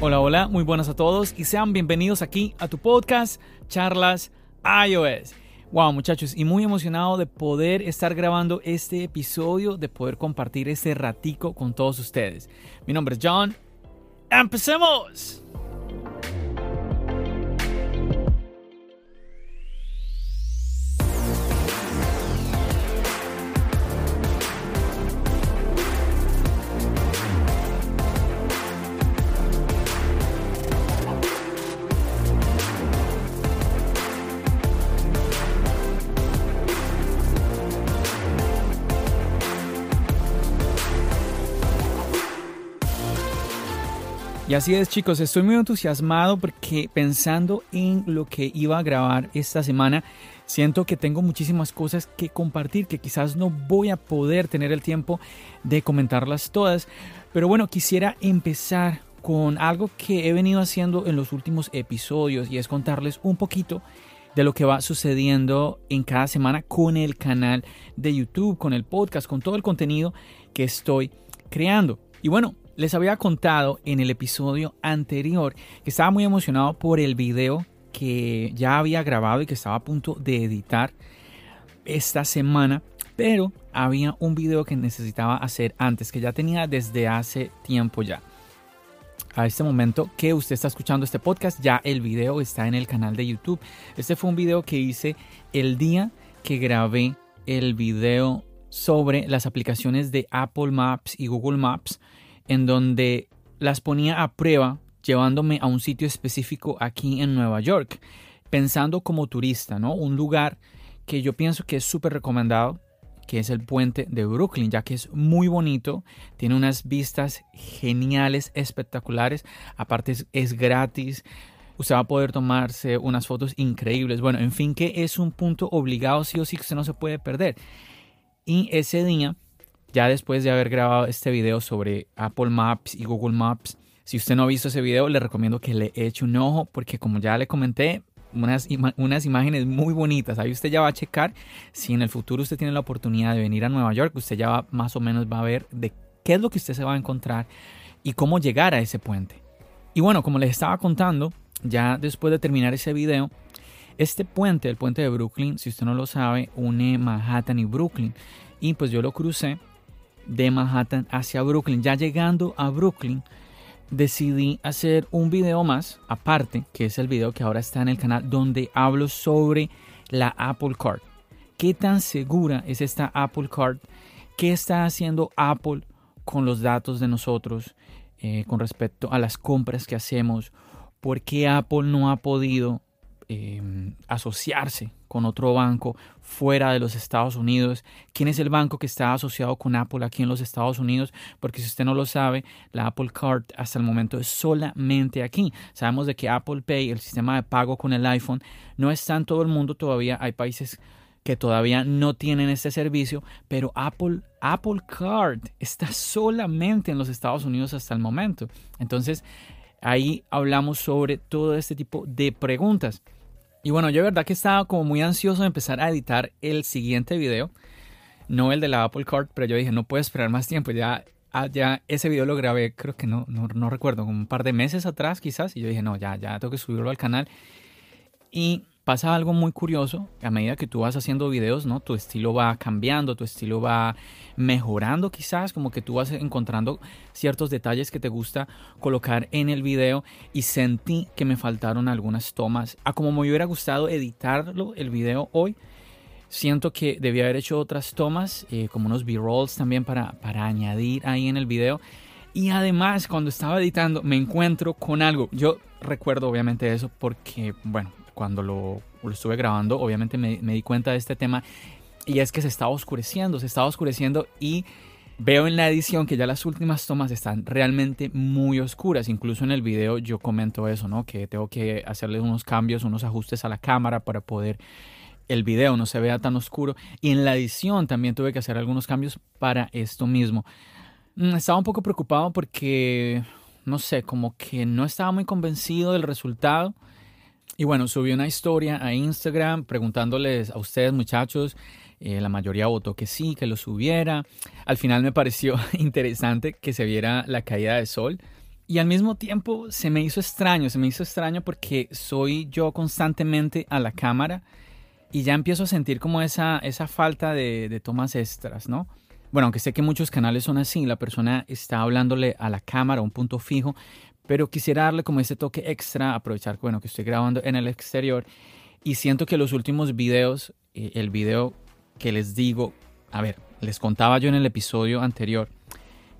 Hola, hola, muy buenas a todos y sean bienvenidos aquí a tu podcast Charlas iOS. Wow, muchachos, y muy emocionado de poder estar grabando este episodio, de poder compartir este ratico con todos ustedes. Mi nombre es John. ¡Empecemos! Y así es chicos, estoy muy entusiasmado porque pensando en lo que iba a grabar esta semana, siento que tengo muchísimas cosas que compartir que quizás no voy a poder tener el tiempo de comentarlas todas. Pero bueno, quisiera empezar con algo que he venido haciendo en los últimos episodios y es contarles un poquito de lo que va sucediendo en cada semana con el canal de YouTube, con el podcast, con todo el contenido que estoy creando. Y bueno, les había contado en el episodio anterior que estaba muy emocionado por el video que ya había grabado y que estaba a punto de editar esta semana, pero había un video que necesitaba hacer antes, que ya tenía desde hace tiempo ya. A este momento que usted está escuchando este podcast, ya el video está en el canal de YouTube. Este fue un video que hice el día que grabé el video sobre las aplicaciones de Apple Maps y Google Maps en donde las ponía a prueba llevándome a un sitio específico aquí en Nueva York, pensando como turista, ¿no? Un lugar que yo pienso que es súper recomendado, que es el puente de Brooklyn, ya que es muy bonito, tiene unas vistas geniales, espectaculares, aparte es, gratis, usted va a poder tomarse unas fotos increíbles, bueno, en fin, que es un punto obligado sí o sí que usted no se puede perder. Y ese día ya después de haber grabado este video sobre Apple Maps y Google Maps, si usted no ha visto ese video, le recomiendo que le eche un ojo porque como ya le comenté, unas, unas imágenes muy bonitas. Ahí usted ya va a checar si en el futuro usted tiene la oportunidad de venir a Nueva York, usted ya va, más o menos va a ver de qué es lo que usted se va a encontrar y cómo llegar a ese puente. Y bueno, como les estaba contando, ya después de terminar ese video, este puente, el puente de Brooklyn, si usted no lo sabe, une Manhattan y Brooklyn. Y pues yo lo crucé de Manhattan hacia Brooklyn. Ya llegando a Brooklyn, decidí hacer un video más aparte, que es el video que ahora está en el canal, donde hablo sobre la Apple Card. ¿Qué tan segura es esta Apple Card? ¿Qué está haciendo Apple con los datos de nosotros eh, con respecto a las compras que hacemos? ¿Por qué Apple no ha podido Em, asociarse con otro banco fuera de los Estados Unidos. ¿Quién es el banco que está asociado con Apple aquí en los Estados Unidos? Porque si usted no lo sabe, la Apple Card hasta el momento es solamente aquí. Sabemos de que Apple Pay, el sistema de pago con el iPhone, no está en todo el mundo todavía. Hay países que todavía no tienen este servicio, pero Apple, Apple Card está solamente en los Estados Unidos hasta el momento. Entonces, ahí hablamos sobre todo este tipo de preguntas. Y bueno, yo de verdad que estaba como muy ansioso de empezar a editar el siguiente video. No el de la Apple Card, pero yo dije, no puedo esperar más tiempo. Ya, ah, ya ese video lo grabé, creo que no, no, no recuerdo, como un par de meses atrás quizás. Y yo dije, no, ya, ya tengo que subirlo al canal. Y pasa algo muy curioso, a medida que tú vas haciendo videos, ¿no? Tu estilo va cambiando, tu estilo va mejorando quizás, como que tú vas encontrando ciertos detalles que te gusta colocar en el video y sentí que me faltaron algunas tomas. A como me hubiera gustado editarlo el video hoy, siento que debía haber hecho otras tomas, eh, como unos B-rolls también para, para añadir ahí en el video. Y además, cuando estaba editando, me encuentro con algo. Yo recuerdo obviamente eso porque, bueno, cuando lo, estuve grabando, obviamente me, di cuenta de este tema. Y es que se estaba oscureciendo, se estaba oscureciendo y veo en la edición que ya las últimas tomas están realmente muy oscuras. Incluso en el video yo comento eso, ¿no? Que tengo que hacerle unos cambios, unos ajustes a la cámara para poder el video no se vea tan oscuro. Y en la edición también tuve que hacer algunos cambios para esto mismo. Mm, estaba un poco preocupado porque, no sé, como que no estaba muy convencido del resultado. Y bueno, subí una historia a Instagram preguntándoles a ustedes muchachos, eh, la mayoría votó que sí, que lo subiera. Al final me pareció interesante que se viera la caída de sol. Y al mismo tiempo se me hizo extraño, se me hizo extraño porque soy yo constantemente a la cámara y ya empiezo a sentir como esa, esa falta de, de tomas extras, ¿no? Bueno, aunque sé que muchos canales son así, la persona está hablándole a la cámara, a un punto fijo, pero quisiera darle como ese toque extra, aprovechar bueno, que estoy grabando en el exterior y siento que los últimos videos, eh, el video que les digo, a ver, les contaba yo en el episodio anterior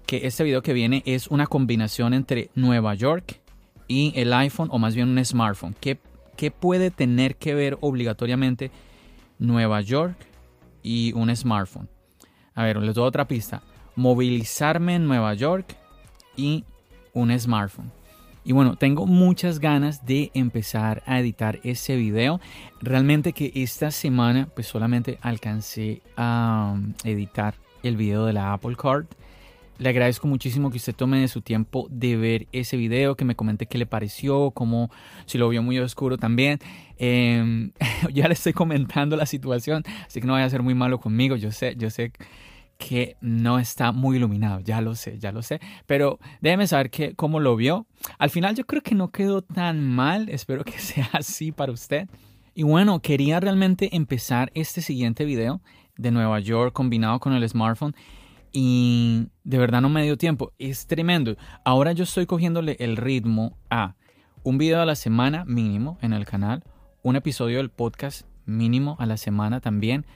que este video que viene es una combinación entre Nueva York y el iPhone o más bien un smartphone. ¿Qué, qué puede tener que ver obligatoriamente Nueva York y un smartphone? A ver, les doy otra pista. Movilizarme en Nueva York y un smartphone. Y bueno, tengo muchas ganas de empezar a editar ese video. Realmente que esta semana pues solamente alcancé a um, editar el video de la Apple Card. Le agradezco muchísimo que usted tome de su tiempo de ver ese video, que me comente qué le pareció, como si lo vio muy oscuro también. Em, ya le estoy comentando la situación, así que no vaya a ser muy malo conmigo. Yo sé, yo sé que no está muy iluminado, ya lo sé, ya lo sé, pero déjeme saber que, cómo lo vio. Al final yo creo que no quedó tan mal, espero que sea así para usted. Y bueno, quería realmente empezar este siguiente video de Nueva York combinado con el smartphone y de verdad no me dio tiempo, es tremendo. Ahora yo estoy cogiéndole el ritmo a un video a la semana mínimo en el canal, un episodio del podcast mínimo a la semana también,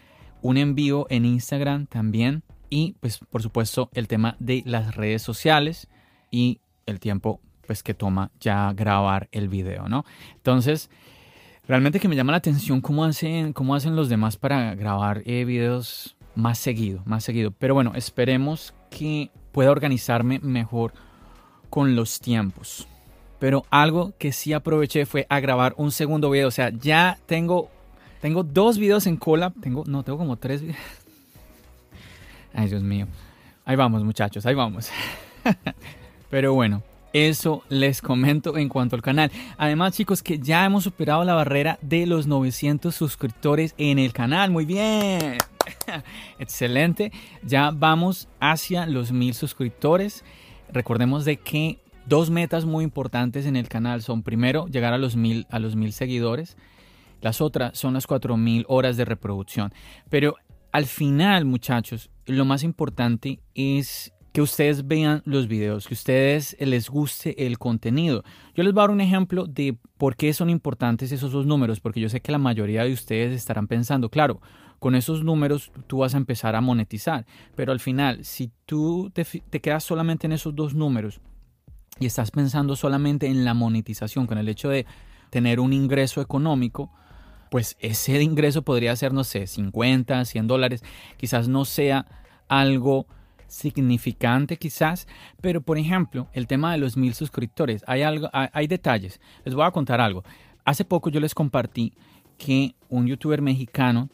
un envío en Instagram también y pues por supuesto el tema de las redes sociales y el tiempo pues que toma ya grabar el video, ¿no? Entonces, realmente que me llama la atención cómo hacen, cómo hacen los demás para grabar eh, videos más seguido, más seguido. Pero bueno, esperemos que pueda organizarme mejor con los tiempos. Pero algo que sí aproveché fue a grabar un segundo video. O sea, ya tengo, tengo dos videos en cola. Tengo, no, tengo como tres videos. Ay, Dios mío. Ahí vamos, muchachos, ahí vamos. Pero bueno, eso les comento en cuanto al canal. Además, chicos, que ya hemos superado la barrera de los 900 suscriptores en el canal. Muy bien. Excelente. Ya vamos hacia los 1000 suscriptores. Recordemos de que dos metas muy importantes en el canal son primero llegar a los 1000 a los 1000 seguidores. Las otras son las 4000 horas de reproducción. Pero al final, muchachos, lo más importante es que ustedes vean los videos, que ustedes les guste el contenido. Yo les voy a dar un ejemplo de por qué son importantes esos dos números, porque yo sé que la mayoría de ustedes estarán pensando, claro, con esos números tú vas a empezar a monetizar, pero al final, si tú te, te quedas solamente en esos dos números y estás pensando solamente en la monetización, con el hecho de tener un ingreso económico, pues ese ingreso podría ser, no sé, 50, 100 dólares, quizás no sea algo significante quizás, pero por ejemplo, el tema de los mil suscriptores, hay, algo, hay, detalles. Les voy a contar algo. Hace poco yo les compartí que un youtuber mexicano,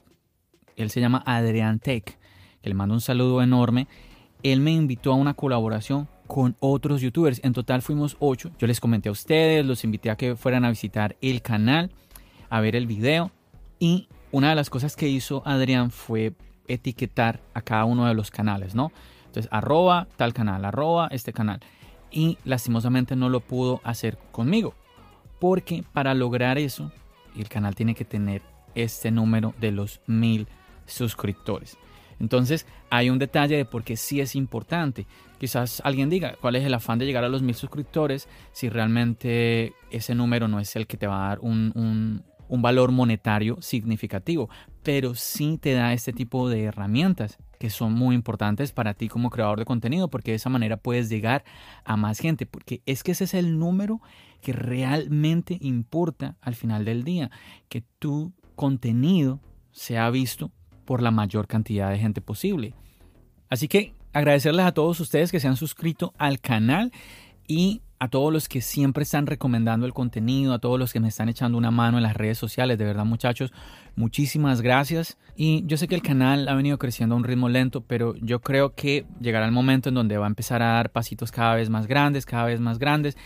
él se llama Adrián Tech, que le mando un saludo enorme, él me invitó a una colaboración con otros youtubers. En total fuimos ocho. Yo les comenté a ustedes, los invité a que fueran a visitar el canal a ver el video y una de las cosas que hizo Adrián fue etiquetar a cada uno de los canales, ¿no? Entonces, arroba tal canal, arroba este canal. Y lastimosamente no lo pudo hacer conmigo. Porque para lograr eso, el canal tiene que tener este número de los mil suscriptores. Entonces, hay un detalle de por qué sí es importante. Quizás alguien diga, ¿cuál es el afán de llegar a los mil suscriptores si realmente ese número no es el que te va a dar un, un valor monetario significativo, pero sí te da este tipo de herramientas que son muy importantes para ti como creador de contenido, porque de esa manera puedes llegar a más gente, porque es que ese es el número que realmente importa al final del día, que tu contenido sea visto por la mayor cantidad de gente posible. Así que agradecerles a todos ustedes que se han suscrito al canal y a todos los que siempre están recomendando el contenido, a todos los que me están echando una mano en las redes sociales. De verdad, muchachos, muchísimas gracias. Y yo sé que el canal ha venido creciendo a un ritmo lento, pero yo creo que llegará el momento en donde va a empezar a dar pasitos cada vez más grandes, cada vez más grandes.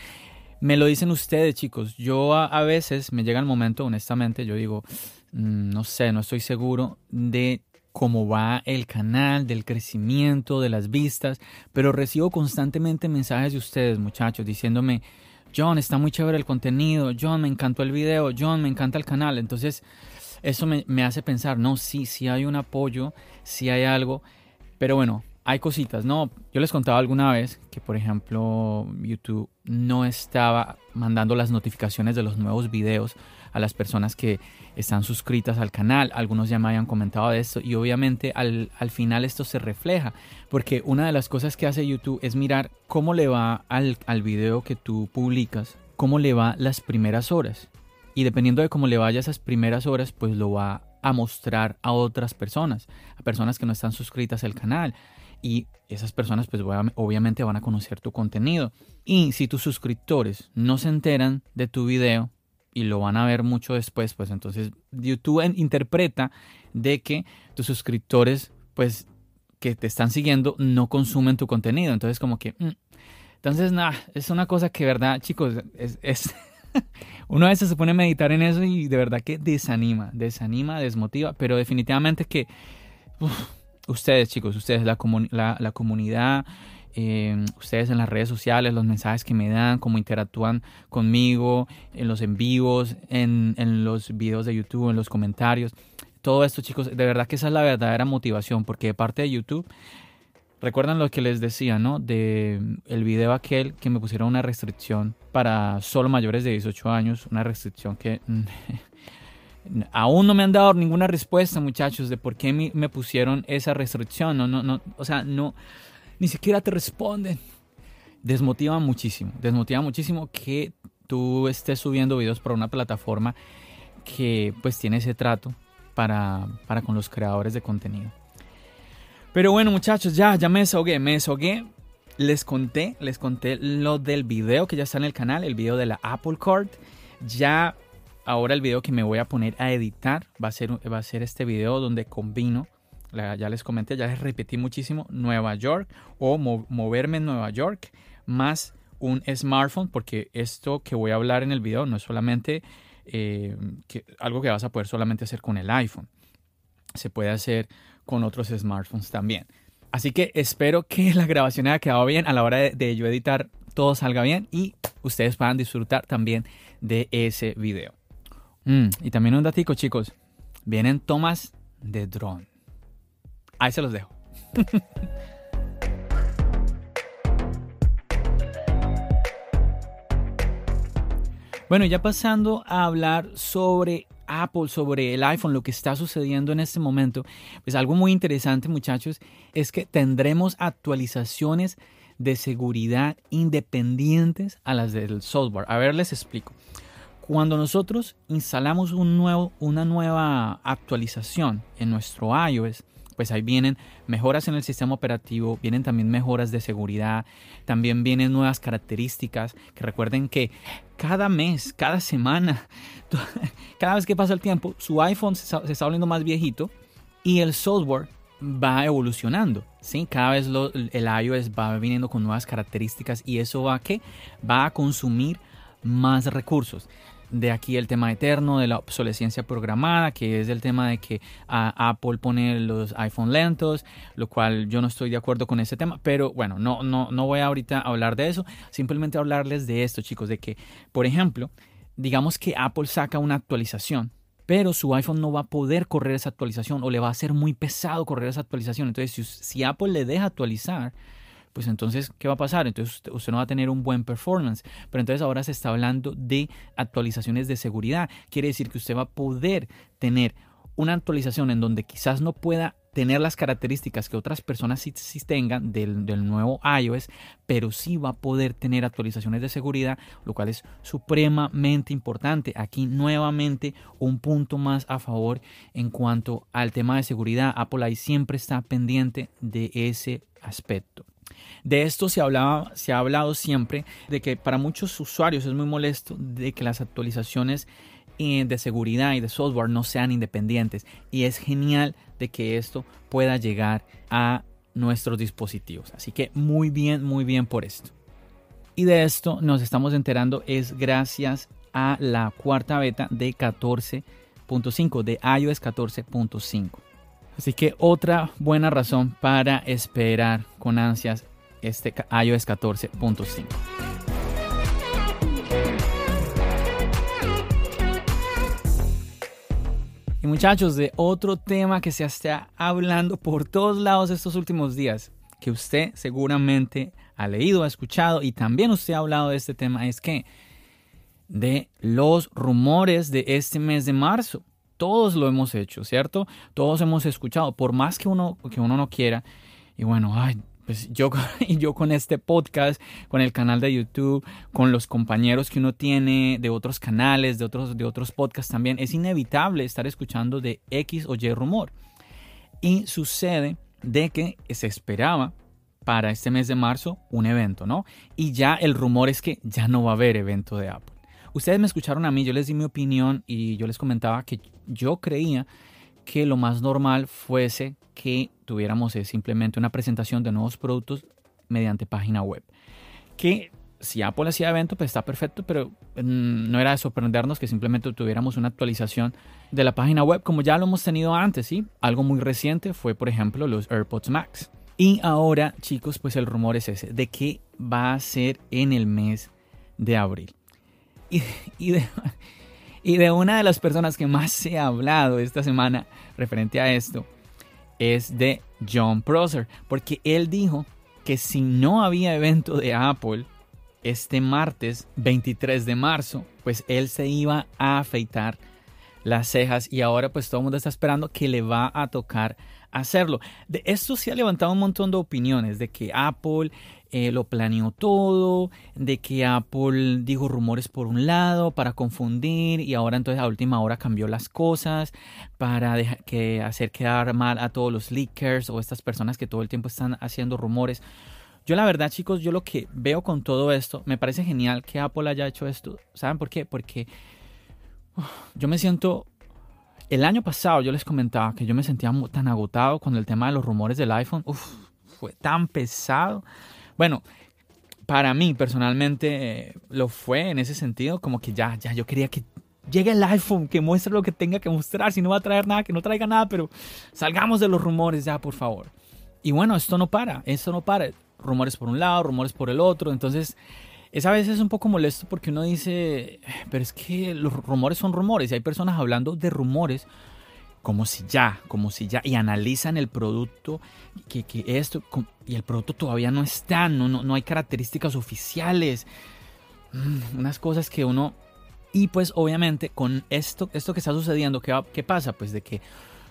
Me lo dicen ustedes, chicos. Yo a, veces me llega el momento, honestamente, yo digo, mm, no sé, no estoy seguro de cómo va el canal, del crecimiento, de las vistas, pero recibo constantemente mensajes de ustedes, muchachos, diciéndome, John, está muy chévere el contenido, John, me encantó el video, John, me encanta el canal. Entonces, eso me, hace pensar, no, sí, sí hay un apoyo, sí hay algo, pero bueno, hay cositas, ¿no? Yo les contaba alguna vez que, por ejemplo, YouTube no estaba mandando las notificaciones de los nuevos videos a las personas que están suscritas al canal. Algunos ya me habían comentado de esto y obviamente al, al, final esto se refleja porque una de las cosas que hace YouTube es mirar cómo le va al, al video que tú publicas, cómo le va las primeras horas. Y dependiendo de cómo le vaya esas primeras horas, pues lo va a mostrar a otras personas, a personas que no están suscritas al canal. Y esas personas pues obviamente van a conocer tu contenido. Y si tus suscriptores no se enteran de tu video, y lo van a ver mucho después, pues entonces YouTube interpreta de que tus suscriptores, pues que te están siguiendo, no consumen tu contenido. Entonces como que... Mm. Entonces, nada, es una cosa que, verdad, chicos, es... uno a veces se pone a meditar en eso y de verdad que desanima, desanima, desmotiva, pero definitivamente que ustedes, chicos, ustedes, la, la, la comunidad, eh, ustedes en las redes sociales, los mensajes que me dan, cómo interactúan conmigo, en los en vivos, en, en los videos de YouTube, en los comentarios. Todo esto, chicos, de verdad que esa es la verdadera motivación, porque de parte de YouTube, recuerdan lo que les decía, ¿no? De el video aquel que me pusieron una restricción para solo mayores de 18 años, una restricción que aún no me han dado ninguna respuesta, muchachos, de por qué me, pusieron esa restricción. No, no, no, o sea, no, ni siquiera te responden. Desmotiva muchísimo, desmotiva muchísimo que tú estés subiendo videos por una plataforma que pues tiene ese trato para, para con los creadores de contenido. Pero bueno muchachos, ya, ya me desahogué, me desahogué. Les conté, les conté lo del video que ya está en el canal, el video de la Apple Card. Ya ahora el video que me voy a poner a editar va a ser, va a ser este video donde combino ya les comenté, ya les repetí muchísimo, Nueva York o moverme en Nueva York más un smartphone, porque esto que voy a hablar en el video no es solamente eh, algo que vas a poder solamente hacer con el iPhone, se puede hacer con otros smartphones también. Así que espero que la grabación haya quedado bien a la hora de, yo editar, todo salga bien y ustedes puedan disfrutar también de ese video. Mm, y también un datico, chicos. Vienen tomas de drone. Ahí se los dejo. bueno, ya pasando a hablar sobre Apple, sobre el iPhone, lo que está sucediendo en este momento, pues algo muy interesante muchachos es que tendremos actualizaciones de seguridad independientes a las del software. A ver, les explico. Cuando nosotros instalamos un nuevo, una nueva actualización en nuestro iOS, pues ahí vienen mejoras en el sistema operativo, vienen también mejoras de seguridad, también vienen nuevas características, que recuerden que cada mes, cada semana, cada vez que pasa el tiempo, su iPhone se está, volviendo más viejito y el software va evolucionando, ¿sí? Cada vez el iOS va viniendo con nuevas características y eso va a, ¿qué? va a consumir más recursos de aquí el tema eterno de la obsolescencia programada, que es el tema de que Apple pone los iPhone lentos, lo cual yo no estoy de acuerdo con ese tema, pero bueno, no, no, no voy ahorita a hablar de eso, simplemente hablarles de esto, chicos, de que, por ejemplo, digamos que Apple saca una actualización, pero su iPhone no va a poder correr esa actualización o le va a ser muy pesado correr esa actualización. Entonces, si Apple le deja actualizar, pues entonces, ¿qué va a pasar? Entonces usted no va a tener un buen performance. Pero entonces ahora se está hablando de actualizaciones de seguridad. Quiere decir que usted va a poder tener una actualización en donde quizás no pueda tener las características que otras personas sí, tengan del, del, nuevo iOS, pero sí va a poder tener actualizaciones de seguridad, lo cual es supremamente importante. Aquí nuevamente un punto más a favor en cuanto al tema de seguridad. Apple ahí siempre está pendiente de ese aspecto. De esto se, hablaba, se ha hablado siempre, de que para muchos usuarios es muy molesto de que las actualizaciones eh, de seguridad y de software no sean independientes. Y es genial de que esto pueda llegar a nuestros dispositivos. Así que muy bien, muy bien por esto. Y de esto nos estamos enterando es gracias a la cuarta beta de 14.5, de iOS 14.5. Así que otra buena razón para esperar con ansias este iOS 14.5. Y muchachos, de otro tema que se está hablando por todos lados estos últimos días, que usted seguramente ha leído, ha escuchado y también usted ha hablado de este tema, es que de los rumores de este mes de marzo. Todos lo hemos hecho, ¿cierto? Todos hemos escuchado, por más que uno, que uno no quiera. Y bueno, ay, pues yo, yo con este podcast, con el canal de YouTube, con los compañeros que uno tiene de otros canales, de otros, de otros podcasts también, es inevitable estar escuchando de X o Y rumor. Y sucede de que se esperaba para este mes de marzo un evento, ¿no? Y ya el rumor es que ya no va a haber evento de Apple. Ustedes me escucharon a mí, yo les di mi opinión y yo les comentaba que yo creía que lo más normal fuese que tuviéramos simplemente una presentación de nuevos productos mediante página web. Que si Apple hacía evento, pues está perfecto, pero mm, no era de sorprendernos que simplemente tuviéramos una actualización de la página web como ya lo hemos tenido antes, ¿sí? Algo muy reciente fue, por ejemplo, los AirPods Max. Y ahora, chicos, pues el rumor es ese, de que va a ser en el mes de abril. Y, de, y de una de las personas que más se ha hablado esta semana referente a esto es de John Prosser, porque él dijo que si no había evento de Apple este martes 23 de marzo, pues él se iba a afeitar las cejas y ahora pues todo el mundo está esperando que le va a tocar hacerlo. De esto se ha levantado un montón de opiniones de que Apple eh, lo planeó todo, de que Apple dijo rumores por un lado para confundir y ahora entonces a última hora cambió las cosas para que hacer quedar mal a todos los leakers o estas personas que todo el tiempo están haciendo rumores. Yo la verdad chicos, yo lo que veo con todo esto, me parece genial que Apple haya hecho esto. ¿Saben por qué? Porque yo me siento el año pasado yo les comentaba que yo me sentía tan agotado con el tema de los rumores del iPhone. Uf, fue tan pesado. Bueno, para mí personalmente eh, lo fue en ese sentido, como que ya, ya yo quería que llegue el iPhone, que muestre lo que tenga que mostrar, si no va a traer nada, que no traiga nada, pero salgamos de los rumores ya, por favor. Y bueno, esto no para, esto no para. Rumores por un lado, rumores por el otro, entonces es a veces un poco molesto porque uno dice, pero es que los rumores son rumores y hay personas hablando de rumores como si ya, como si ya, y analizan el producto, que, que esto, y el producto todavía no está, no, no, hay características oficiales, mm, unas cosas que uno, y pues obviamente con esto, esto que está sucediendo, ¿qué, qué pasa? Pues de que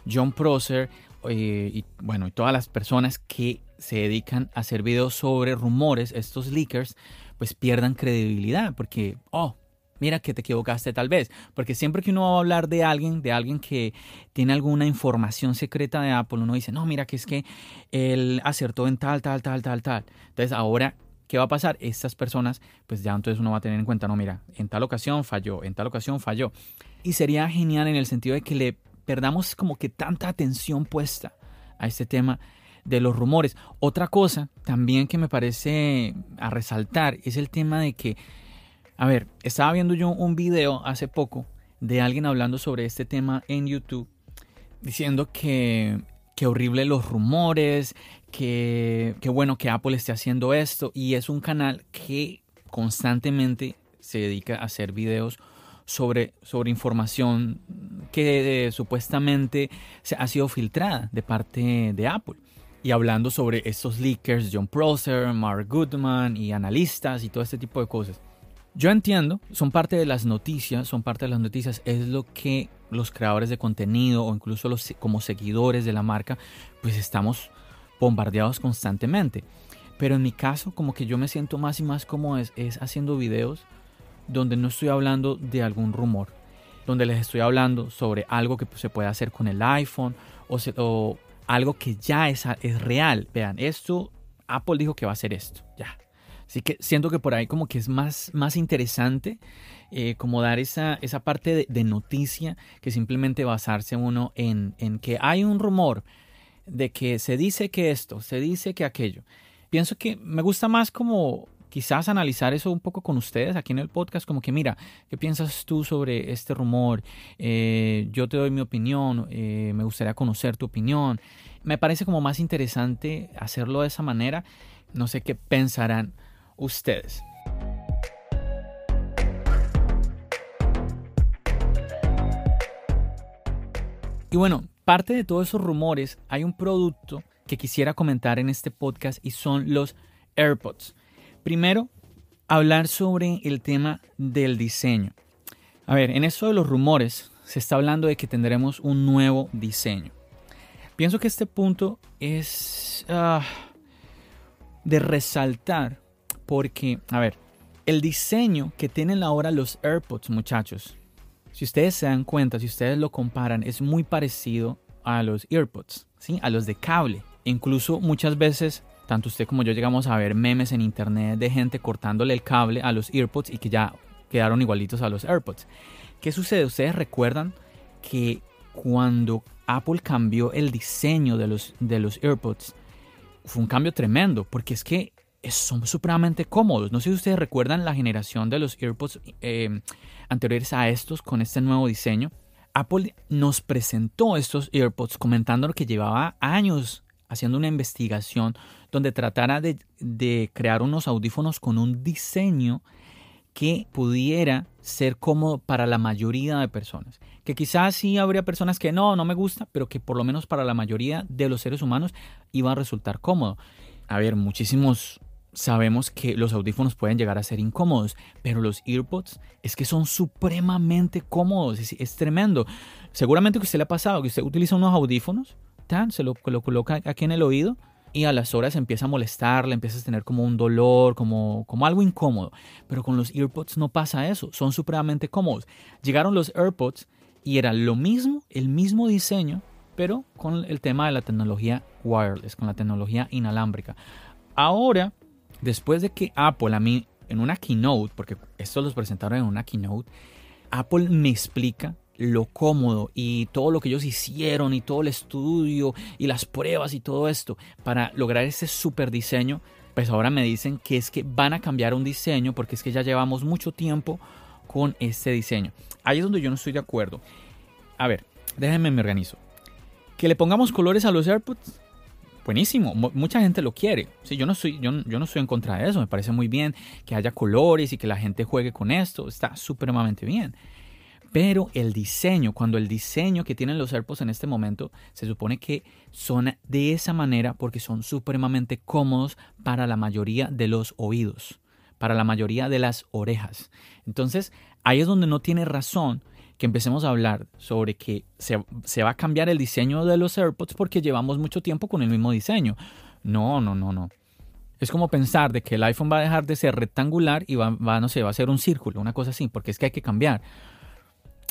John Prosser eh, y bueno, y todas las personas que se dedican a hacer videos sobre rumores, estos leakers, pues pierdan credibilidad, porque, oh, mira que te equivocaste tal vez, porque siempre que uno va a hablar de alguien, de alguien que tiene alguna información secreta de Apple, uno dice, no, mira que es que él acertó en tal, tal, tal, tal, tal. Entonces ahora, ¿qué va a pasar? Estas personas, pues ya entonces uno va a tener en cuenta, no, mira, en tal ocasión falló, en tal ocasión falló. Y sería genial en el sentido de que le perdamos como que tanta atención puesta a este tema de los rumores. Otra cosa también que me parece a resaltar es el tema de que a ver, estaba viendo yo un video hace poco de alguien hablando sobre este tema en YouTube, diciendo que, que horrible los rumores, que, que bueno que Apple esté haciendo esto, y es un canal que constantemente se dedica a hacer videos sobre, sobre información que eh, supuestamente se ha sido filtrada de parte de Apple. Y hablando sobre estos leakers, John Prosser, Mark Goodman y analistas y todo este tipo de cosas. Yo entiendo, son parte de las noticias, son parte de las noticias, es lo que los creadores de contenido o incluso los como seguidores de la marca, pues estamos bombardeados constantemente. Pero en mi caso, como que yo me siento más y más como es, es haciendo videos donde no estoy hablando de algún rumor, donde les estoy hablando sobre algo que se puede hacer con el iPhone o, o algo que ya es, es real. Vean, esto, Apple dijo que va a hacer esto, ya. Así que siento que por ahí como que es más, más interesante eh, como dar esa, esa parte de, noticia que simplemente basarse uno en, en que hay un rumor de que se dice que esto, se dice que aquello. Pienso que me gusta más como quizás analizar eso un poco con ustedes aquí en el podcast, como que mira, ¿qué piensas tú sobre este rumor? Eh, yo te doy mi opinión, eh, me gustaría conocer tu opinión. Me parece como más interesante hacerlo de esa manera. No sé qué pensarán ustedes. Y bueno, parte de todos esos rumores, hay un producto que quisiera comentar en este podcast y son los AirPods. Primero, hablar sobre el tema del diseño. A ver, en eso de los rumores se está hablando de que tendremos un nuevo diseño. Pienso que este punto es ah, de resaltar porque, a ver, el diseño que tienen ahora los AirPods, muchachos, si ustedes se dan cuenta, si ustedes lo comparan, es muy parecido a los AirPods, ¿sí? a los de cable. Incluso muchas veces, tanto usted como yo llegamos a ver memes en internet de gente cortándole el cable a los AirPods y que ya quedaron igualitos a los AirPods. ¿Qué sucede? Ustedes recuerdan que cuando Apple cambió el diseño de los, de los AirPods, fue un cambio tremendo, porque es que son supremamente cómodos. No sé si ustedes recuerdan la generación de los AirPods eh, anteriores a estos con este nuevo diseño. Apple nos presentó estos AirPods comentando que llevaba años haciendo una investigación donde tratara de, de crear unos audífonos con un diseño que pudiera ser cómodo para la mayoría de personas. Que quizás sí habría personas que no, no me gusta, pero que por lo menos para la mayoría de los seres humanos iba a resultar cómodo. A ver, muchísimos sabemos que los audífonos pueden llegar a ser incómodos, pero los earpods es que son supremamente cómodos, es, tremendo. Seguramente que usted le ha pasado que usted utiliza unos audífonos, tan, se lo, coloca aquí en el oído y a las horas empieza a molestarle, empieza a tener como un dolor, como, como algo incómodo. Pero con los earpods no pasa eso, son supremamente cómodos. Llegaron los AirPods y era lo mismo, el mismo diseño, pero con el tema de la tecnología wireless, con la tecnología inalámbrica. Ahora Después de que Apple a mí en una keynote, porque estos los presentaron en una keynote, Apple me explica lo cómodo y todo lo que ellos hicieron y todo el estudio y las pruebas y todo esto para lograr ese super diseño, pues ahora me dicen que es que van a cambiar un diseño porque es que ya llevamos mucho tiempo con este diseño. Ahí es donde yo no estoy de acuerdo. A ver, déjenme me organizo. Que le pongamos colores a los AirPods, buenísimo, mucha gente lo quiere. Sí, yo, no estoy, yo, yo, no estoy en contra de eso, me parece muy bien que haya colores y que la gente juegue con esto, está supremamente bien. Pero el diseño, cuando el diseño que tienen los AirPods en este momento, se supone que son de esa manera porque son supremamente cómodos para la mayoría de los oídos, para la mayoría de las orejas. Entonces, ahí es donde no tiene razón que empecemos a hablar sobre que se, va a cambiar el diseño de los AirPods porque llevamos mucho tiempo con el mismo diseño. No, no, no, no. Es como pensar de que el iPhone va a dejar de ser rectangular y va, va no sé, va a ser un círculo, una cosa así, porque es que hay que cambiar.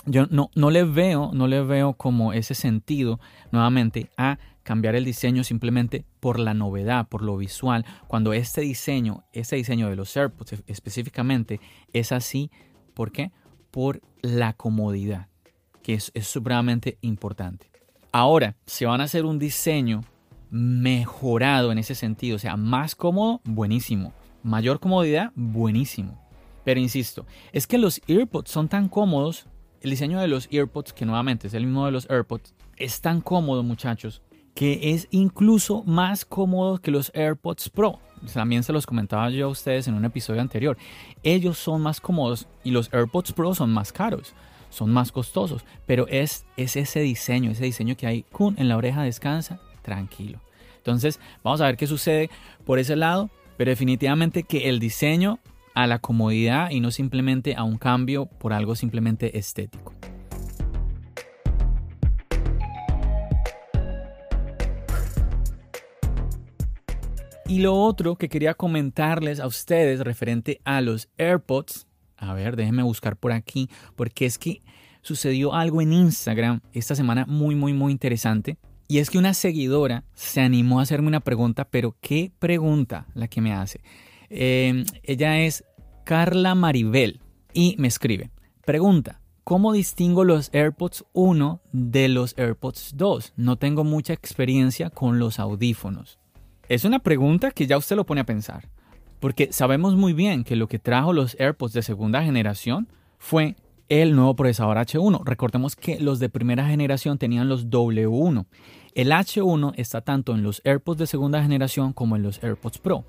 Yo no, no le veo, no le veo como ese sentido nuevamente a cambiar el diseño simplemente por la novedad, por lo visual, cuando este diseño, este diseño de los AirPods específicamente es así, ¿por qué? Por la comodidad, que es, supremamente importante. Ahora, si van a hacer un diseño mejorado en ese sentido, o sea, más cómodo, buenísimo. Mayor comodidad, buenísimo. Pero insisto, es que los AirPods son tan cómodos, el diseño de los AirPods, que nuevamente es el mismo de los AirPods, es tan cómodo, muchachos, que es incluso más cómodo que los AirPods Pro también se los comentaba yo a ustedes en un episodio anterior, ellos son más cómodos y los AirPods Pro son más caros, son más costosos, pero es, es ese diseño, ese diseño que hay en la oreja descansa, tranquilo. Entonces, vamos a ver qué sucede por ese lado, pero definitivamente que el diseño a la comodidad y no simplemente a un cambio por algo simplemente estético. Y lo otro que quería comentarles a ustedes referente a los AirPods, a ver, déjenme buscar por aquí, porque es que sucedió algo en Instagram esta semana muy, muy, muy interesante. Y es que una seguidora se animó a hacerme una pregunta, pero ¿qué pregunta la que me hace? Em, ella es Carla Maribel y me escribe, pregunta, ¿cómo distingo los AirPods 1 de los AirPods 2? No tengo mucha experiencia con los audífonos. Es una pregunta que ya usted lo pone a pensar, porque sabemos muy bien que lo que trajo los AirPods de segunda generación fue el nuevo procesador H1. Recordemos que los de primera generación tenían los W1. El H1 está tanto en los AirPods de segunda generación como en los AirPods Pro.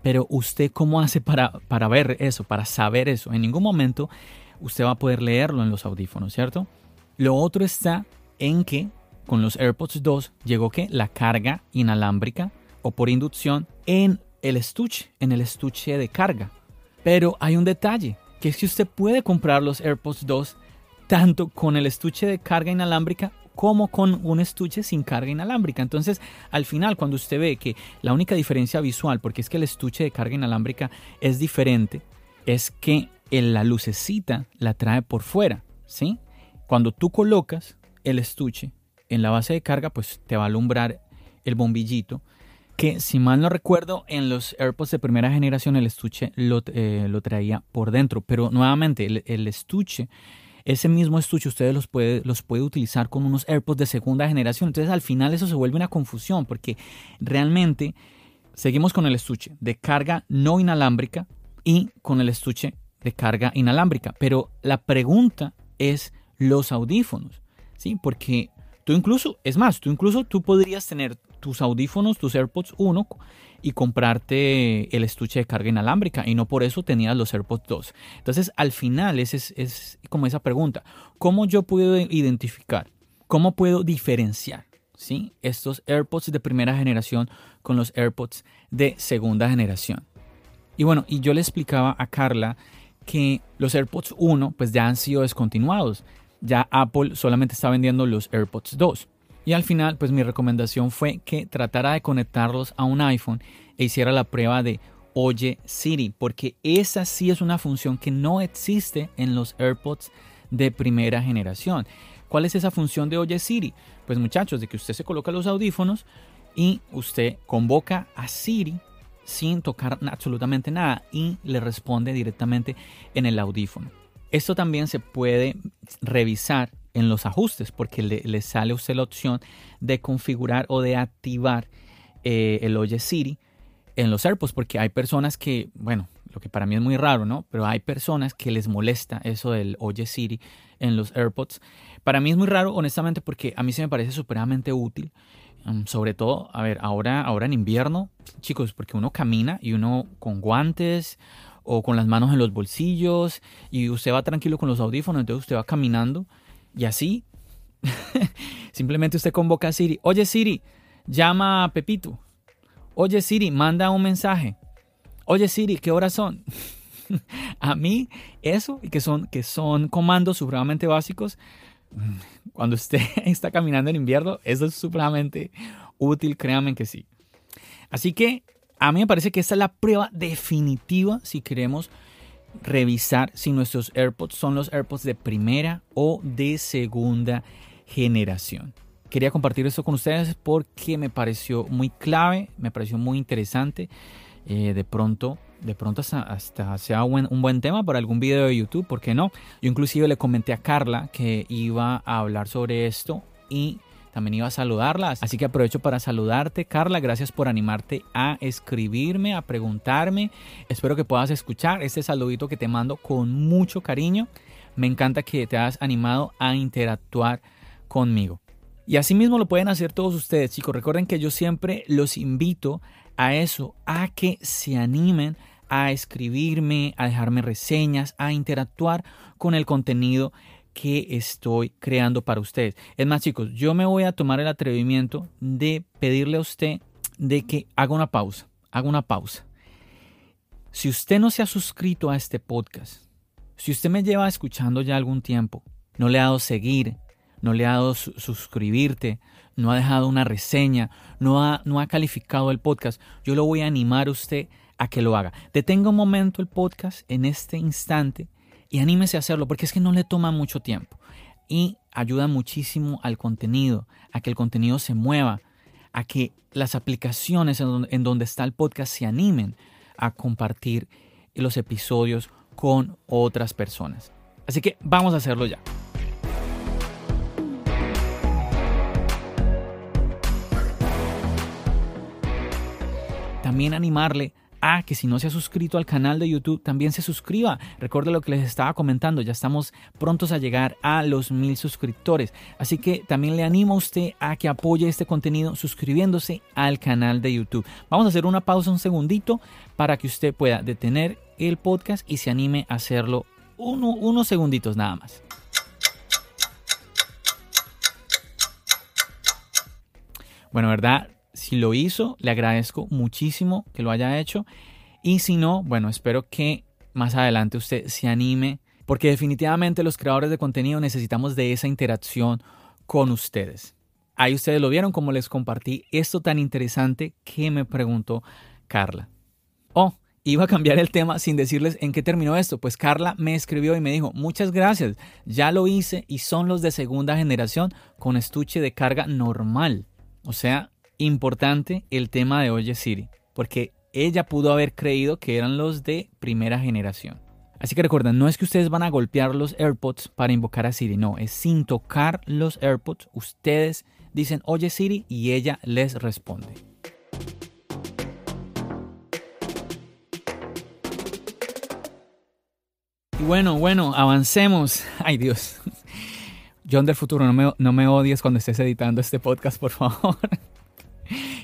Pero usted cómo hace para, para ver eso, para saber eso. En ningún momento usted va a poder leerlo en los audífonos, ¿cierto? Lo otro está en que con los AirPods 2 llegó que la carga inalámbrica o por inducción en el estuche, en el estuche de carga. Pero hay un detalle, que es que usted puede comprar los AirPods 2 tanto con el estuche de carga inalámbrica como con un estuche sin carga inalámbrica. Entonces, al final, cuando usted ve que la única diferencia visual, porque es que el estuche de carga inalámbrica es diferente, es que la lucecita la trae por fuera, ¿sí? Cuando tú colocas el estuche en la base de carga, pues te va a alumbrar el bombillito que si mal no recuerdo, en los AirPods de primera generación el estuche lo, eh, traía por dentro, pero nuevamente el, estuche, ese mismo estuche ustedes los puede, los puede utilizar con unos AirPods de segunda generación, entonces al final eso se vuelve una confusión porque realmente seguimos con el estuche de carga no inalámbrica y con el estuche de carga inalámbrica, pero la pregunta es los audífonos, ¿sí? Porque Tú incluso, es más, tú incluso tú podrías tener tus audífonos, tus AirPods 1 y comprarte el estuche de carga inalámbrica y no por eso tenías los AirPods 2. Entonces, al final es, es, como esa pregunta, ¿cómo yo puedo identificar? ¿Cómo puedo diferenciar? ¿sí? estos AirPods de primera generación con los AirPods de segunda generación. Y bueno, y yo le explicaba a Carla que los AirPods 1 pues ya han sido descontinuados ya Apple solamente está vendiendo los AirPods 2. Y al final, pues mi recomendación fue que tratara de conectarlos a un iPhone e hiciera la prueba de Oye Siri, porque esa sí es una función que no existe en los AirPods de primera generación. ¿Cuál es esa función de Oye Siri? Pues muchachos, de que usted se coloca los audífonos y usted convoca a Siri sin tocar absolutamente nada y le responde directamente en el audífono. Esto también se puede revisar en los ajustes porque le, sale a usted la opción de configurar o de activar eh, el Oye Siri en los AirPods porque hay personas que, bueno, lo que para mí es muy raro, ¿no? Pero hay personas que les molesta eso del Oye Siri en los AirPods. Para mí es muy raro, honestamente, porque a mí se me parece supremamente útil. Um, sobre todo, a ver, ahora, ahora en invierno, chicos, porque uno camina y uno con guantes o con las manos en los bolsillos y usted va tranquilo con los audífonos, entonces usted va caminando y así simplemente usted convoca a Siri, oye Siri, llama a Pepito, oye Siri, manda un mensaje, oye Siri, ¿qué horas son? a mí eso, que son, que son comandos supremamente básicos, cuando usted está caminando en invierno, eso es supremamente útil, créanme que sí. Así que a mí me parece que esta es la prueba definitiva si queremos revisar si nuestros AirPods son los AirPods de primera o de segunda generación. Quería compartir esto con ustedes porque me pareció muy clave, me pareció muy interesante. Eh, de pronto, de pronto hasta, sea un buen tema para algún video de YouTube, ¿por qué no? Yo inclusive le comenté a Carla que iba a hablar sobre esto y también iba a saludarla. Así que aprovecho para saludarte, Carla. Gracias por animarte a escribirme, a preguntarme. Espero que puedas escuchar este saludito que te mando con mucho cariño. Me encanta que te hayas animado a interactuar conmigo. Y asimismo lo pueden hacer todos ustedes, chicos. Recuerden que yo siempre los invito a eso, a que se animen a escribirme, a dejarme reseñas, a interactuar con el contenido que estoy creando para ustedes. Es más, chicos, yo me voy a tomar el atrevimiento de pedirle a usted de que haga una pausa, haga una pausa. Si usted no se ha suscrito a este podcast, si usted me lleva escuchando ya algún tiempo, no le ha dado seguir, no le ha dado suscribirte, no ha dejado una reseña, no ha, no ha calificado el podcast, yo lo voy a animar a usted a que lo haga. Detenga un momento el podcast en este instante y anímese a hacerlo porque es que no le toma mucho tiempo y ayuda muchísimo al contenido, a que el contenido se mueva, a que las aplicaciones en donde, está el podcast se animen a compartir los episodios con otras personas. Así que vamos a hacerlo ya. También animarle Ah, que si no se ha suscrito al canal de YouTube, también se suscriba. Recuerde lo que les estaba comentando, ya estamos prontos a llegar a los mil suscriptores. Así que también le animo a usted a que apoye este contenido suscribiéndose al canal de YouTube. Vamos a hacer una pausa un segundito para que usted pueda detener el podcast y se anime a hacerlo unos segunditos nada más. Bueno, ¿verdad? Si lo hizo, le agradezco muchísimo que lo haya hecho. Y si no, bueno, espero que más adelante usted se anime, porque definitivamente los creadores de contenido necesitamos de esa interacción con ustedes. Ahí ustedes lo vieron como les compartí esto tan interesante que me preguntó Carla. Oh, iba a cambiar el tema sin decirles en qué terminó esto. Pues Carla me escribió y me dijo, muchas gracias, ya lo hice y son los de segunda generación con estuche de carga normal. O sea, importante el tema de Oye Siri, porque ella pudo haber creído que eran los de primera generación. Así que recuerden, no es que ustedes van a golpear los AirPods para invocar a Siri, no, es sin tocar los AirPods, ustedes dicen Oye Siri y ella les responde. Y bueno, bueno, avancemos. Ay Dios. John del futuro, no me, no me odies cuando estés editando este podcast, por favor.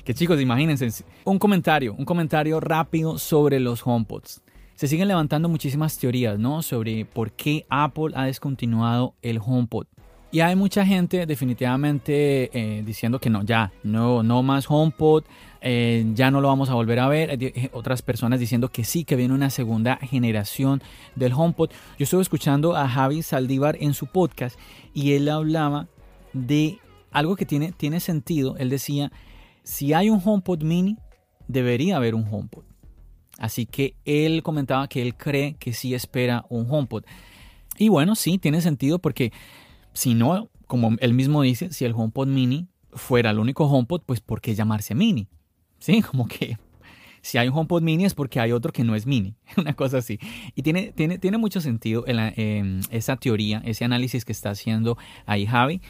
Que chicos, imagínense, un comentario, un comentario rápido sobre los HomePods. Se siguen levantando muchísimas teorías, ¿no? Sobre por qué Apple ha descontinuado el HomePod. Y hay mucha gente definitivamente eh, diciendo que no, ya, no, no más HomePod, eh, ya no lo vamos a volver a ver. Eh, otras personas diciendo que sí, que viene una segunda generación del HomePod. Yo estuve escuchando a Javi Saldívar en su podcast y él hablaba de algo que tiene, tiene sentido. Él decía si hay un HomePod mini, debería haber un HomePod. Así que él comentaba que él cree que sí espera un HomePod. Y bueno, sí, tiene sentido porque si no, como él mismo dice, si el HomePod mini fuera el único HomePod, pues ¿por qué llamarse mini? Sí, como que si hay un HomePod mini es porque hay otro que no es mini, una cosa así. Y tiene, tiene, tiene mucho sentido en esa teoría, ese análisis que está haciendo ahí Javi.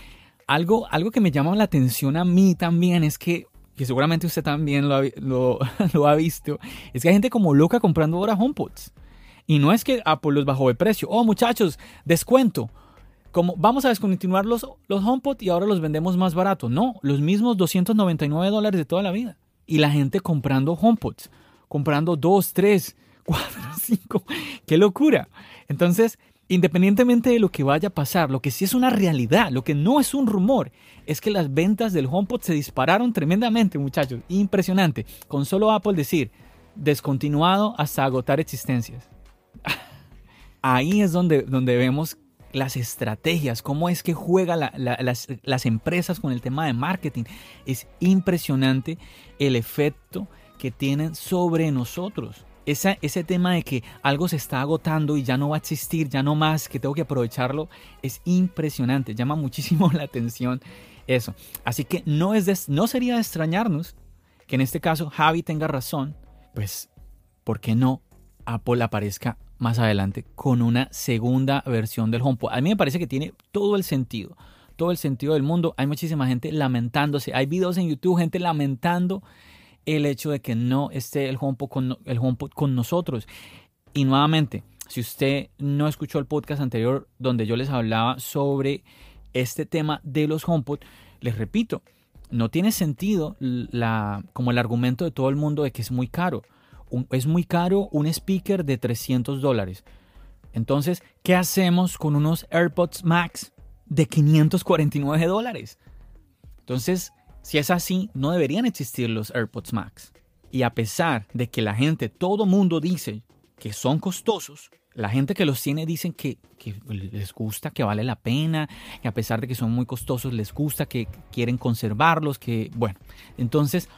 Algo, algo que me llama la atención a mí también es que que seguramente usted también lo ha, visto, es que hay gente como loca comprando ahora HomePods. Y no es que Apple los bajó de precio. Oh, muchachos, descuento. Como vamos a descontinuar los, los y ahora los vendemos más barato. No, los mismos 299 dólares de toda la vida. Y la gente comprando HomePods, comprando 2, 3, 4, 5. ¡Qué locura! Entonces, Independientemente de lo que vaya a pasar, lo que sí es una realidad, lo que no es un rumor, es que las ventas del HomePod se dispararon tremendamente, muchachos. Impresionante. Con solo Apple decir, descontinuado hasta agotar existencias. Ahí es donde, donde vemos las estrategias, cómo es que juegan las, las empresas con el tema de marketing. Es impresionante el efecto que tienen sobre nosotros ese tema de que algo se está agotando y ya no va a existir, ya no más, que tengo que aprovecharlo, es impresionante, llama muchísimo la atención eso. Así que no, es no sería de extrañarnos que en este caso Javi tenga razón, pues, ¿por qué no Apple aparezca más adelante con una segunda versión del HomePod? A mí me parece que tiene todo el sentido, todo el sentido del mundo. Hay muchísima gente lamentándose, hay videos en YouTube, gente lamentando el hecho de que no esté el HomePod con, nosotros. Y nuevamente, si usted no escuchó el podcast anterior donde yo les hablaba sobre este tema de los HomePod, les repito, no tiene sentido como el argumento de todo el mundo de que es muy caro. es muy caro un speaker de 300 dólares. Entonces, ¿qué hacemos con unos AirPods Max de 549 dólares? Entonces, si es así, no deberían existir los AirPods Max. Y a pesar de que la gente, todo mundo dice, que son costosos, la gente que los tiene dicen que, que, les gusta, que vale la pena, que a pesar de que son muy costosos les gusta, que quieren conservarlos, que bueno, entonces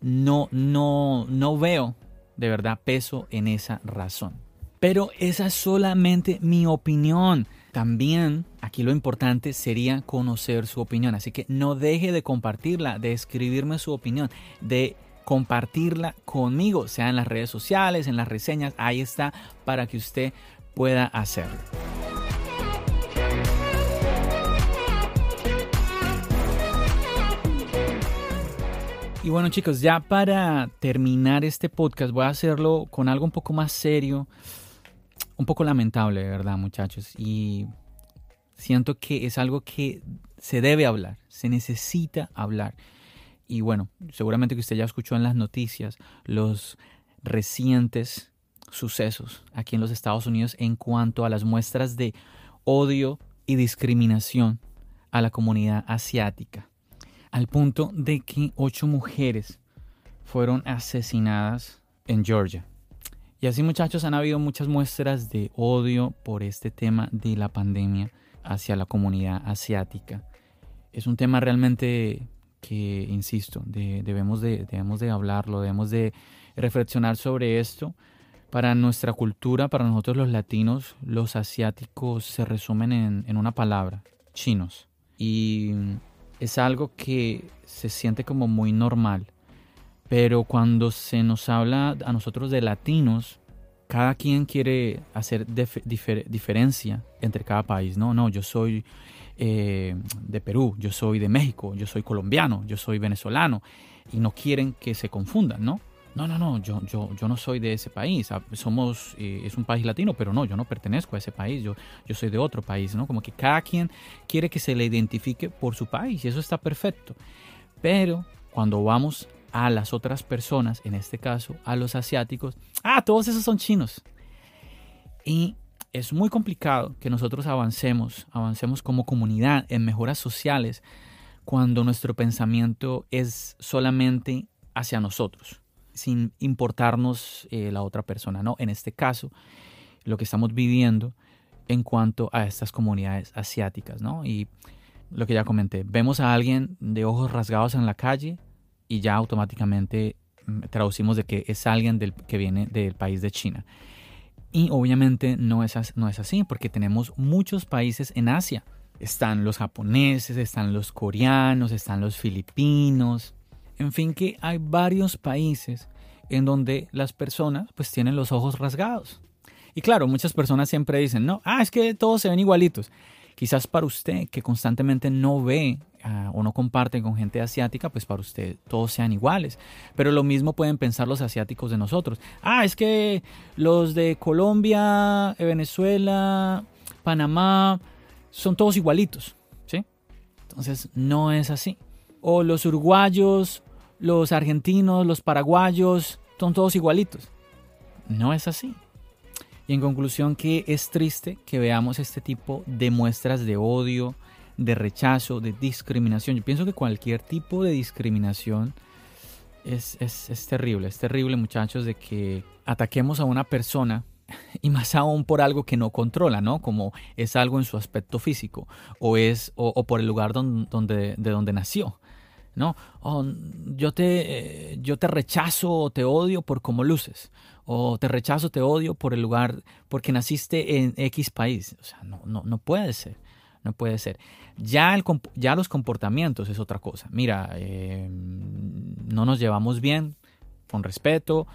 no, no, no veo de verdad peso en esa razón. Pero esa es solamente mi opinión. También aquí lo importante sería conocer su opinión. Así que no deje de compartirla, de escribirme su opinión, de compartirla conmigo, sea en las redes sociales, en las reseñas, ahí está para que usted pueda hacerlo. Y bueno chicos, ya para terminar este podcast voy a hacerlo con algo un poco más serio, un poco lamentable, ¿verdad muchachos? Y siento que es algo que se debe hablar, se necesita hablar. Y bueno, seguramente que usted ya escuchó en las noticias los recientes sucesos aquí en los Estados Unidos en cuanto a las muestras de odio y discriminación a la comunidad asiática, al punto de que ocho mujeres fueron asesinadas en Georgia. Y así muchachos han habido muchas muestras de odio por este tema de la pandemia hacia la comunidad asiática. Es un tema realmente que, insisto, debemos, de, debemos de hablarlo, debemos de reflexionar sobre esto. Para nuestra cultura, para nosotros los latinos, los asiáticos se resumen en, en una palabra, chinos. Y es algo que se siente como muy normal. Pero cuando se nos habla a nosotros de latinos, cada quien quiere hacer diferencia entre cada país. No, no, yo soy eh, de Perú, yo soy de México, yo soy colombiano, yo soy venezolano, y no quieren que se confundan, ¿no? No, no, no, yo, yo, yo no soy de ese país, ah, somos, eh, es un país latino, pero no, yo no pertenezco a ese país, yo, yo soy de otro país, ¿no? Como que cada quien quiere que se le identifique por su país, y eso está perfecto. Pero cuando vamos a las otras personas, en este caso a los asiáticos, ah, todos esos son chinos. Y es muy complicado que nosotros avancemos, avancemos como comunidad en mejoras sociales cuando nuestro pensamiento es solamente hacia nosotros, sin importarnos eh, la otra persona. No, en este caso, lo que estamos viviendo en cuanto a estas comunidades asiáticas, ¿no? Y lo que ya comenté, vemos a alguien de ojos rasgados en la calle y ya automáticamente mm, traducimos de que es alguien del, que viene del país de China. Y obviamente no es, no es así, porque tenemos muchos países en Asia. Están los japoneses, están los coreanos, están los filipinos. En fin, que hay varios países en donde las personas pues tienen los ojos rasgados. Y claro, muchas personas siempre dicen, no, ah, es que todos se ven igualitos. Quizás para usted que constantemente no ve ah, o no comparte con gente asiática, pues para usted todos sean iguales. Pero lo mismo pueden pensar los asiáticos de nosotros. Ah, es que los de Colombia, Venezuela, Panamá, son todos igualitos. ¿sí? Entonces no es así. O los uruguayos, los argentinos, los paraguayos, son todos igualitos. No es así. Y en conclusión que es triste que veamos este tipo de muestras de odio, de rechazo, de discriminación. Yo pienso que cualquier tipo de discriminación es, es, terrible, es terrible muchachos de que ataquemos a una persona y más aún por algo que no controla, ¿no? Como es algo en su aspecto físico o es o, por el lugar donde, de donde nació, ¿no? Yo, te, eh, yo te rechazo o te odio por cómo luces o te rechazo, te odio por el lugar, porque naciste en X país. O sea, no, no, no puede ser. No puede ser. Ya, el, ya los comportamientos es otra cosa. Mira, eh, no nos llevamos bien, con respeto.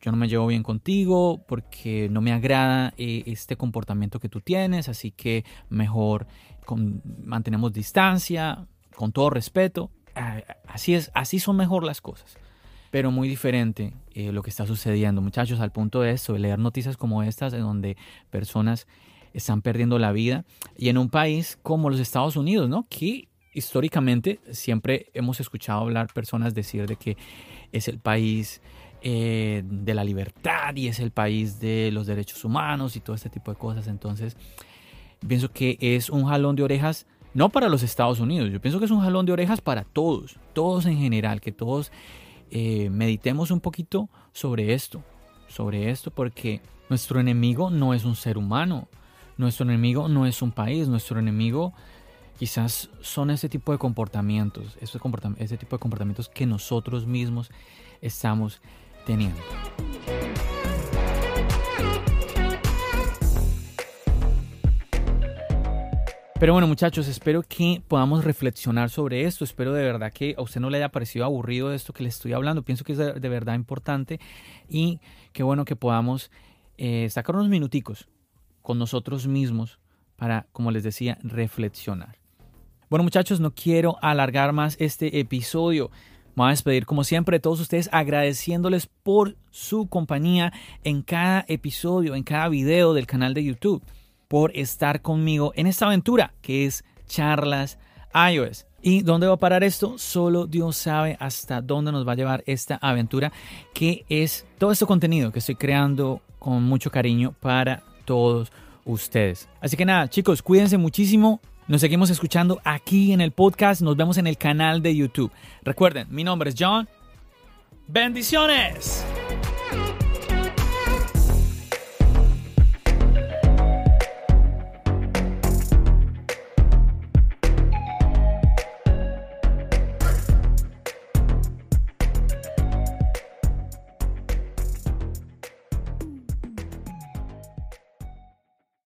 Yo no me llevo bien contigo porque no me agrada eh, este comportamiento que tú tienes, así que mejor mantenemos distancia, con todo respeto. Así es, así son mejor las cosas pero muy diferente eh, lo que está sucediendo, muchachos, al punto de eso, de leer noticias como estas, en donde personas están perdiendo la vida, y en un país como los Estados Unidos, ¿no? Que históricamente siempre hemos escuchado hablar personas decir de que es el país eh, de la libertad y es el país de los derechos humanos y todo este tipo de cosas. Entonces, pienso que es un jalón de orejas, no para los Estados Unidos, yo pienso que es un jalón de orejas para todos, todos en general, que todos eh, meditemos un poquito sobre esto, sobre esto porque nuestro enemigo no es un ser humano, nuestro enemigo no es un país, nuestro enemigo quizás son ese tipo de comportamientos, ese, ese tipo de comportamientos que nosotros mismos estamos teniendo. Pero bueno muchachos, espero que podamos reflexionar sobre esto. Espero de verdad que a usted no le haya parecido aburrido esto que le estoy hablando. Pienso que es de, verdad importante y qué bueno que podamos eh, sacar unos minuticos con nosotros mismos para, como les decía, reflexionar. Bueno muchachos, no quiero alargar más este episodio. Me voy a despedir como siempre de todos ustedes agradeciéndoles por su compañía en cada episodio, en cada video del canal de YouTube por estar conmigo en esta aventura que es Charlas iOS. ¿Y dónde va a parar esto? Solo Dios sabe hasta dónde nos va a llevar esta aventura, que es todo este contenido que estoy creando con mucho cariño para todos ustedes. Así que nada, chicos, cuídense muchísimo. Nos seguimos escuchando aquí en el podcast. Nos vemos en el canal de YouTube. Recuerden, mi nombre es John. Bendiciones.